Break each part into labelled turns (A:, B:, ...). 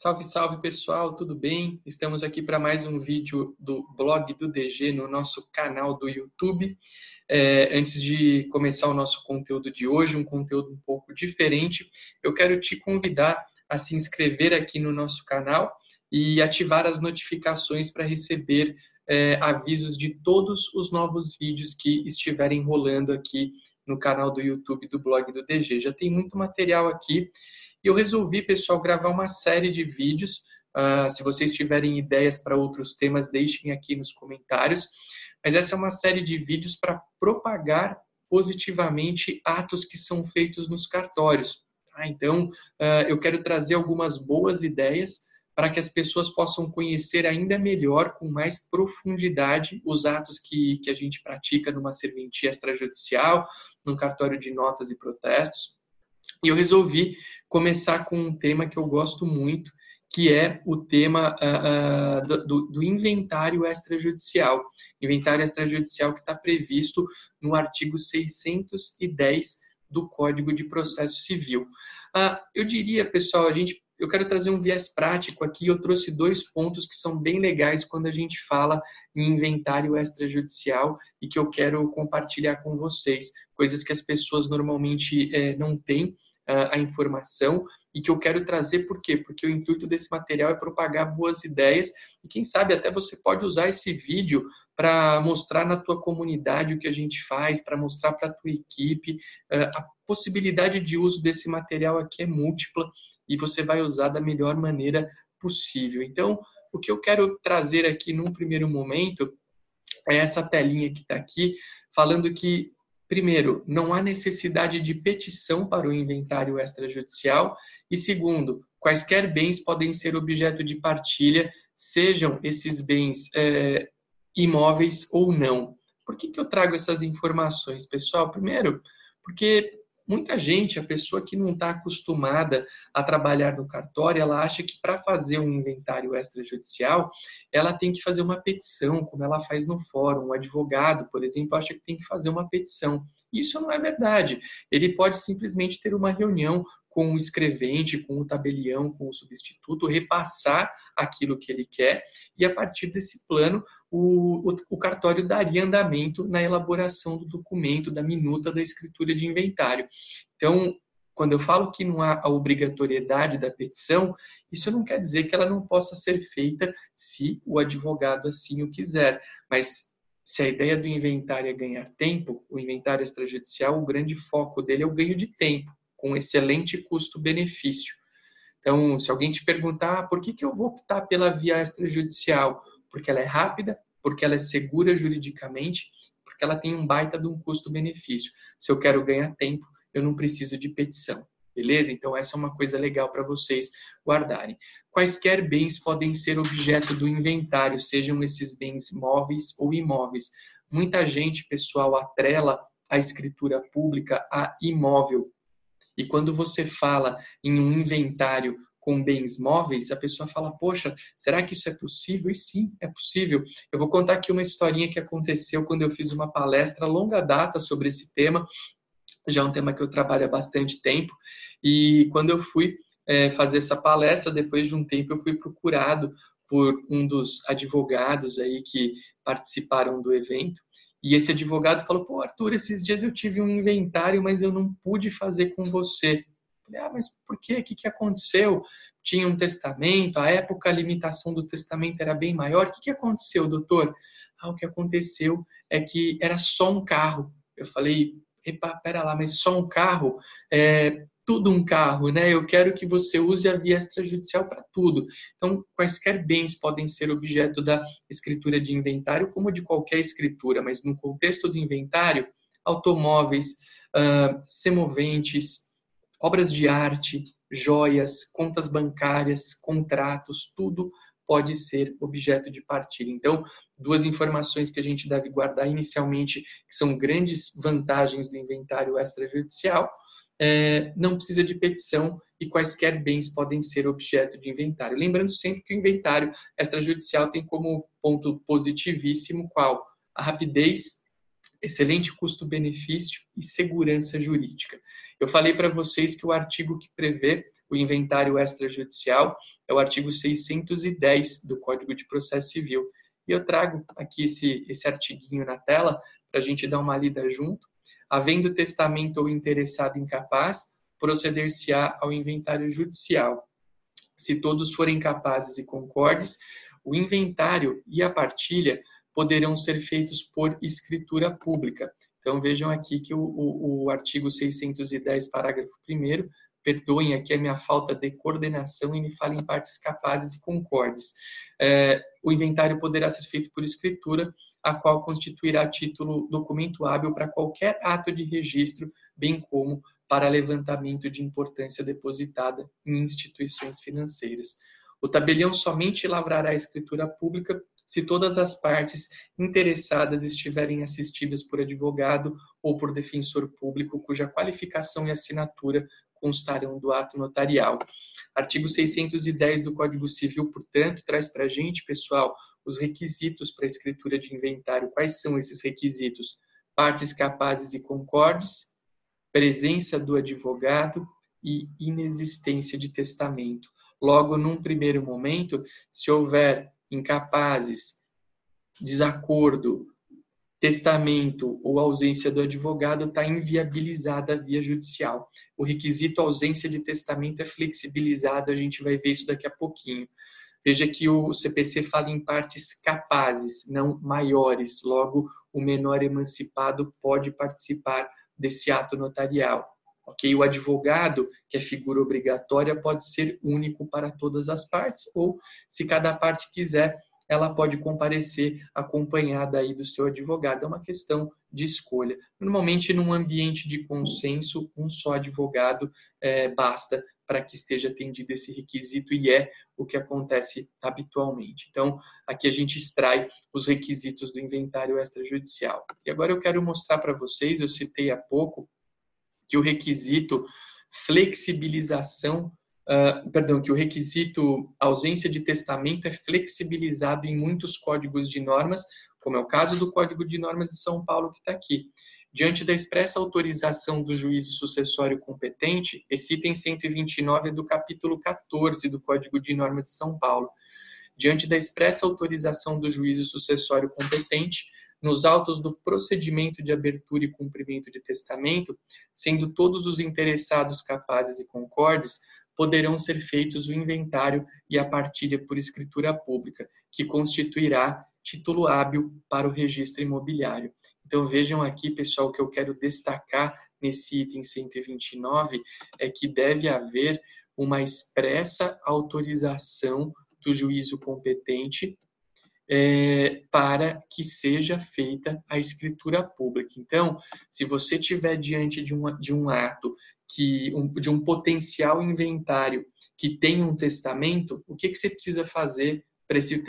A: Salve, salve pessoal, tudo bem? Estamos aqui para mais um vídeo do blog do DG no nosso canal do YouTube. É, antes de começar o nosso conteúdo de hoje, um conteúdo um pouco diferente, eu quero te convidar a se inscrever aqui no nosso canal e ativar as notificações para receber é, avisos de todos os novos vídeos que estiverem rolando aqui no canal do YouTube do blog do DG. Já tem muito material aqui e eu resolvi, pessoal, gravar uma série de vídeos. Uh, se vocês tiverem ideias para outros temas, deixem aqui nos comentários. Mas essa é uma série de vídeos para propagar positivamente atos que são feitos nos cartórios. Tá? Então, uh, eu quero trazer algumas boas ideias para que as pessoas possam conhecer ainda melhor, com mais profundidade, os atos que, que a gente pratica numa serventia extrajudicial, num cartório de notas e protestos. E eu resolvi começar com um tema que eu gosto muito, que é o tema uh, uh, do, do, inventário extrajudicial. Inventário extrajudicial que está previsto no artigo 610 do Código de Processo Civil. Uh, eu diria, pessoal, a gente, eu quero trazer um viés prático aqui. Eu trouxe dois pontos que são bem legais quando a gente fala em inventário extrajudicial e que eu quero compartilhar com vocês. Coisas que as pessoas normalmente eh, não têm a informação e que eu quero trazer por quê? Porque o intuito desse material é propagar boas ideias e quem sabe até você pode usar esse vídeo para mostrar na tua comunidade o que a gente faz, para mostrar para a tua equipe. A possibilidade de uso desse material aqui é múltipla e você vai usar da melhor maneira possível. Então, o que eu quero trazer aqui num primeiro momento é essa telinha que está aqui, falando que primeiro, não há necessidade de petição para o inventário extrajudicial, e segundo, quaisquer bens podem ser objeto de partilha, sejam esses bens é, imóveis ou não. Por que, que eu trago essas informações, pessoal? Primeiro, porque muita gente, a pessoa que não está acostumada a trabalhar no cartório, ela acha que para fazer um inventário extrajudicial, ela tem que fazer uma petição, como ela faz no fórum. Um advogado, por exemplo, acha que tem que fazer uma petição. Isso não é verdade. Ele pode simplesmente ter uma reunião com o escrevente, com o tabelião, com o substituto, repassar aquilo que ele quer e a partir desse plano o, o, o, cartório daria andamento na elaboração do documento, da minuta da escritura de inventário. Então, quando eu falo que não há a obrigatoriedade da petição, isso não quer dizer que ela não possa ser feita se o advogado assim o quiser, mas se a ideia do inventário é ganhar tempo, o inventário extrajudicial, o grande foco dele é o ganho de tempo, com excelente custo-benefício. Então, se alguém te perguntar ah, por que, que eu vou optar pela via extrajudicial, porque ela é rápida, porque ela é segura juridicamente, porque ela tem um baita de um custo-benefício. Se eu quero ganhar tempo, eu não preciso de petição. Beleza? Então, essa é uma coisa legal para vocês guardarem. Quaisquer bens podem ser objeto do inventário, sejam esses bens móveis ou imóveis. Muita gente, pessoal, atrela a escritura pública a imóvel. E quando você fala em um inventário com bens móveis, a pessoa fala: Poxa, será que isso é possível? E sim, é possível. Eu vou contar aqui uma historinha que aconteceu quando eu fiz uma palestra longa data sobre esse tema. Já é um tema que eu trabalho há bastante tempo. E quando eu fui é, fazer essa palestra, depois de um tempo, eu fui procurado por um dos advogados aí que participaram do evento. E esse advogado falou: Pô, Arthur, esses dias eu tive um inventário, mas eu não pude fazer com você. Falei, ah, mas por quê? O que, que aconteceu? Tinha um testamento, a época a limitação do testamento era bem maior. O que, que aconteceu, doutor? Ah, o que aconteceu é que era só um carro. Eu falei, epa, pera lá, mas só um carro? É tudo um carro, né? Eu quero que você use a via extrajudicial para tudo. Então, quaisquer bens podem ser objeto da escritura de inventário, como de qualquer escritura, mas no contexto do inventário, automóveis, uh, semoventes, obras de arte, joias, contas bancárias, contratos, tudo pode ser objeto de partilha. Então, duas informações que a gente deve guardar inicialmente, que são grandes vantagens do inventário extrajudicial, é, não precisa de petição e quaisquer bens podem ser objeto de inventário. Lembrando sempre que o inventário extrajudicial tem como ponto positivíssimo qual? A rapidez, excelente custo-benefício e segurança jurídica. Eu falei para vocês que o artigo que prevê o inventário extrajudicial, é o artigo 610 do Código de Processo Civil. E eu trago aqui esse, esse artiguinho na tela para a gente dar uma lida junto. Havendo testamento ou interessado incapaz, proceder-se-á ao inventário judicial. Se todos forem capazes e concordes, o inventário e a partilha poderão ser feitos por escritura pública. Então vejam aqui que o, o, o artigo 610, parágrafo 1 perdoem aqui a minha falta de coordenação e me fala em partes capazes e concordes. É, o inventário poderá ser feito por escritura, a qual constituirá título documento hábil para qualquer ato de registro, bem como para levantamento de importância depositada em instituições financeiras. O tabelião somente lavrará a escritura pública se todas as partes interessadas estiverem assistidas por advogado ou por defensor público cuja qualificação e assinatura constarão do ato notarial. Artigo 610 do Código Civil, portanto, traz para a gente, pessoal, os requisitos para a escritura de inventário. Quais são esses requisitos? Partes capazes e concordes, presença do advogado e inexistência de testamento. Logo, num primeiro momento, se houver incapazes, desacordo, testamento ou ausência do advogado, está inviabilizada a via judicial. O requisito ausência de testamento é flexibilizado, a gente vai ver isso daqui a pouquinho. Veja que o CPC fala em partes capazes, não maiores. Logo, o menor emancipado pode participar desse ato notarial. Ok? O advogado, que é figura obrigatória, pode ser único para todas as partes, ou, se cada parte quiser, ela pode comparecer acompanhada aí do seu advogado. É uma questão de escolha. Normalmente, num ambiente de consenso, um só advogado é, basta para que esteja atendido esse requisito e é o que acontece habitualmente. Então, aqui a gente extrai os requisitos do inventário extrajudicial. E agora eu quero mostrar para vocês, eu citei há pouco, que o requisito flexibilização uh, perdão, que o requisito ausência de testamento é flexibilizado em muitos códigos de normas, como é o caso do Código de Normas de São Paulo que está aqui. Diante da expressa autorização do juízo sucessório competente, esse item 129 é do capítulo 14 do Código de Normas de São Paulo. Diante da expressa autorização do juízo sucessório competente, nos autos do procedimento de abertura e cumprimento de testamento, sendo todos os interessados capazes e concordes, poderão ser feitos o inventário e a partilha por escritura pública, que constituirá título hábil para o registro imobiliário. Então vejam aqui, pessoal, o que eu quero destacar nesse item 129 é que deve haver uma expressa autorização do juízo competente é, para que seja feita a escritura pública. Então, se você tiver diante de um, de um ato que um, de um potencial inventário que tem um testamento, o que, que você precisa fazer para esse,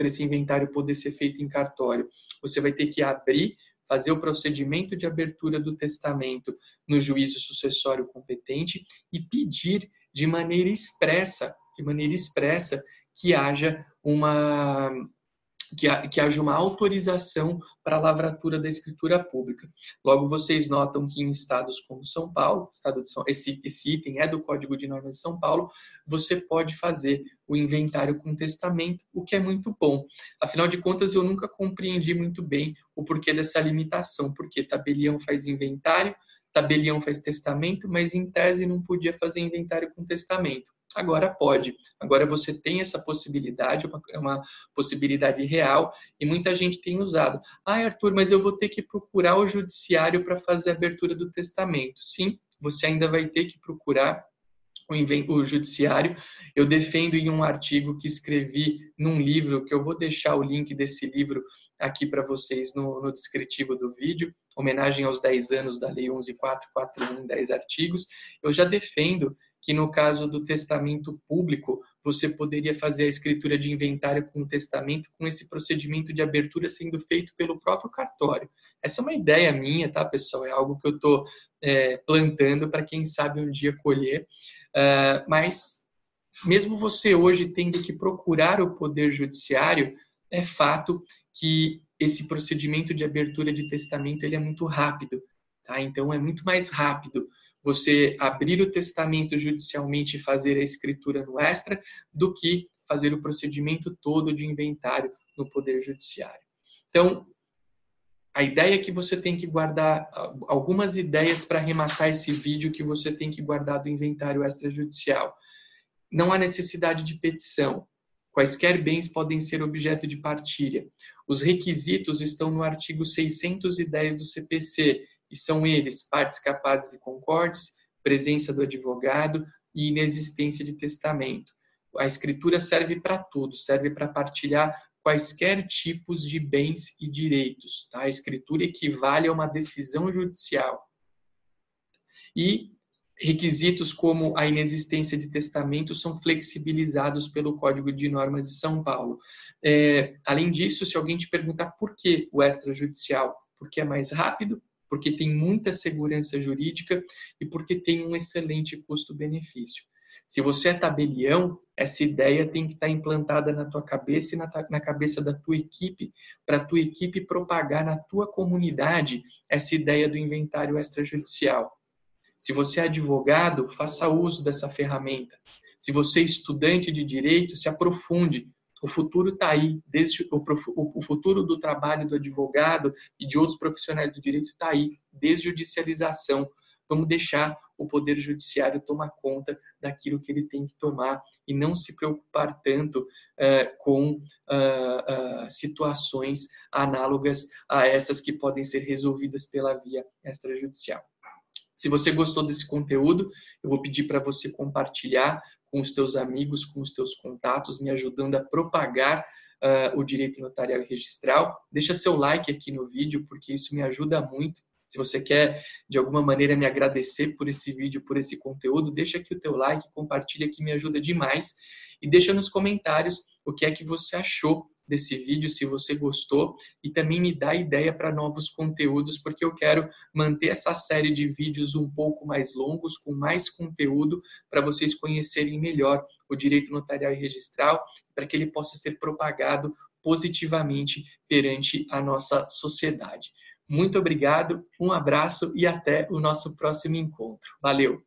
A: esse inventário poder ser feito em cartório? Você vai ter que abrir, fazer o procedimento de abertura do testamento no juízo sucessório competente e pedir de maneira expressa, de maneira expressa, que haja uma que, que haja uma autorização para a lavratura da escritura pública. Logo, vocês notam que em estados como São Paulo, estado de São, esse, esse item é do Código de Normas de São Paulo, você pode fazer o inventário com testamento, o que é muito bom. Afinal de contas, eu nunca compreendi muito bem o porquê dessa limitação, porque tabelião faz inventário, tabelião faz testamento, mas em tese não podia fazer inventário com testamento. Agora pode. Agora você tem essa possibilidade, é uma possibilidade real e muita gente tem usado. Ah, Arthur, mas eu vou ter que procurar o judiciário para fazer a abertura do testamento. Sim, você ainda vai ter que procurar o judiciário. Eu defendo em um artigo que escrevi num livro, que eu vou deixar o link desse livro aqui para vocês no, no, descritivo do vídeo, homenagem aos 10 anos da Lei 11.441 em 10 artigos. Eu já defendo que no caso do testamento público, você poderia fazer a escritura de inventário com o testamento com esse procedimento de abertura sendo feito pelo próprio cartório. Essa é uma ideia minha, tá, pessoal? É algo que eu estou é, plantando para quem sabe um dia colher. Uh, mas, mesmo você hoje tendo que procurar o Poder Judiciário, é fato que esse procedimento de abertura de testamento ele é muito rápido. Tá? Então, é muito mais rápido você abrir o testamento judicialmente e fazer a escritura no extra do que fazer o procedimento todo de inventário no Poder Judiciário. Então, a ideia é que você tem que guardar algumas ideias para arrematar esse vídeo que você tem que guardar do inventário extrajudicial. Não há necessidade de petição. Quaisquer bens podem ser objeto de partilha. Os requisitos estão no artigo 610 do CPC, e são eles: partes capazes e concordes, presença do advogado e inexistência de testamento. A escritura serve para tudo, serve para partilhar quaisquer tipos de bens e direitos. Tá? A escritura equivale a uma decisão judicial. E requisitos como a inexistência de testamento são flexibilizados pelo Código de Normas de São Paulo. É, além disso, se alguém te perguntar por que o extrajudicial, porque é mais rápido, porque tem muita segurança jurídica e porque tem um excelente custo-benefício. Se você é tabelião, essa ideia tem que estar implantada na tua cabeça e na, na cabeça da tua equipe, para a tua equipe propagar na tua comunidade essa ideia do inventário extrajudicial. Se você é advogado, faça uso dessa ferramenta. Se você é estudante de direito, se aprofunde. O futuro está aí, desde o, o, futuro do trabalho do advogado e de outros profissionais do direito está aí, desjudicialização. Vamos deixar o Poder Judiciário tomar conta daquilo que ele tem que tomar e não se preocupar tanto uh, com uh, uh, situações análogas a essas que podem ser resolvidas pela via extrajudicial. Se você gostou desse conteúdo, eu vou pedir para você compartilhar com os teus amigos, com os teus contatos, me ajudando a propagar uh, o direito notarial e registral. Deixa seu like aqui no vídeo, porque isso me ajuda muito. Se você quer, de alguma maneira, me agradecer por esse vídeo, por esse conteúdo, deixa aqui o teu like, compartilha que me ajuda demais. E deixa nos comentários o que é que você achou desse vídeo, se você gostou, e também me dá ideia para novos conteúdos, porque eu quero manter essa série de vídeos um pouco mais longos, com mais conteúdo, para vocês conhecerem melhor o direito notarial e registral, para que ele possa ser propagado positivamente perante a nossa sociedade. Muito obrigado, um abraço e até o nosso próximo encontro. Valeu!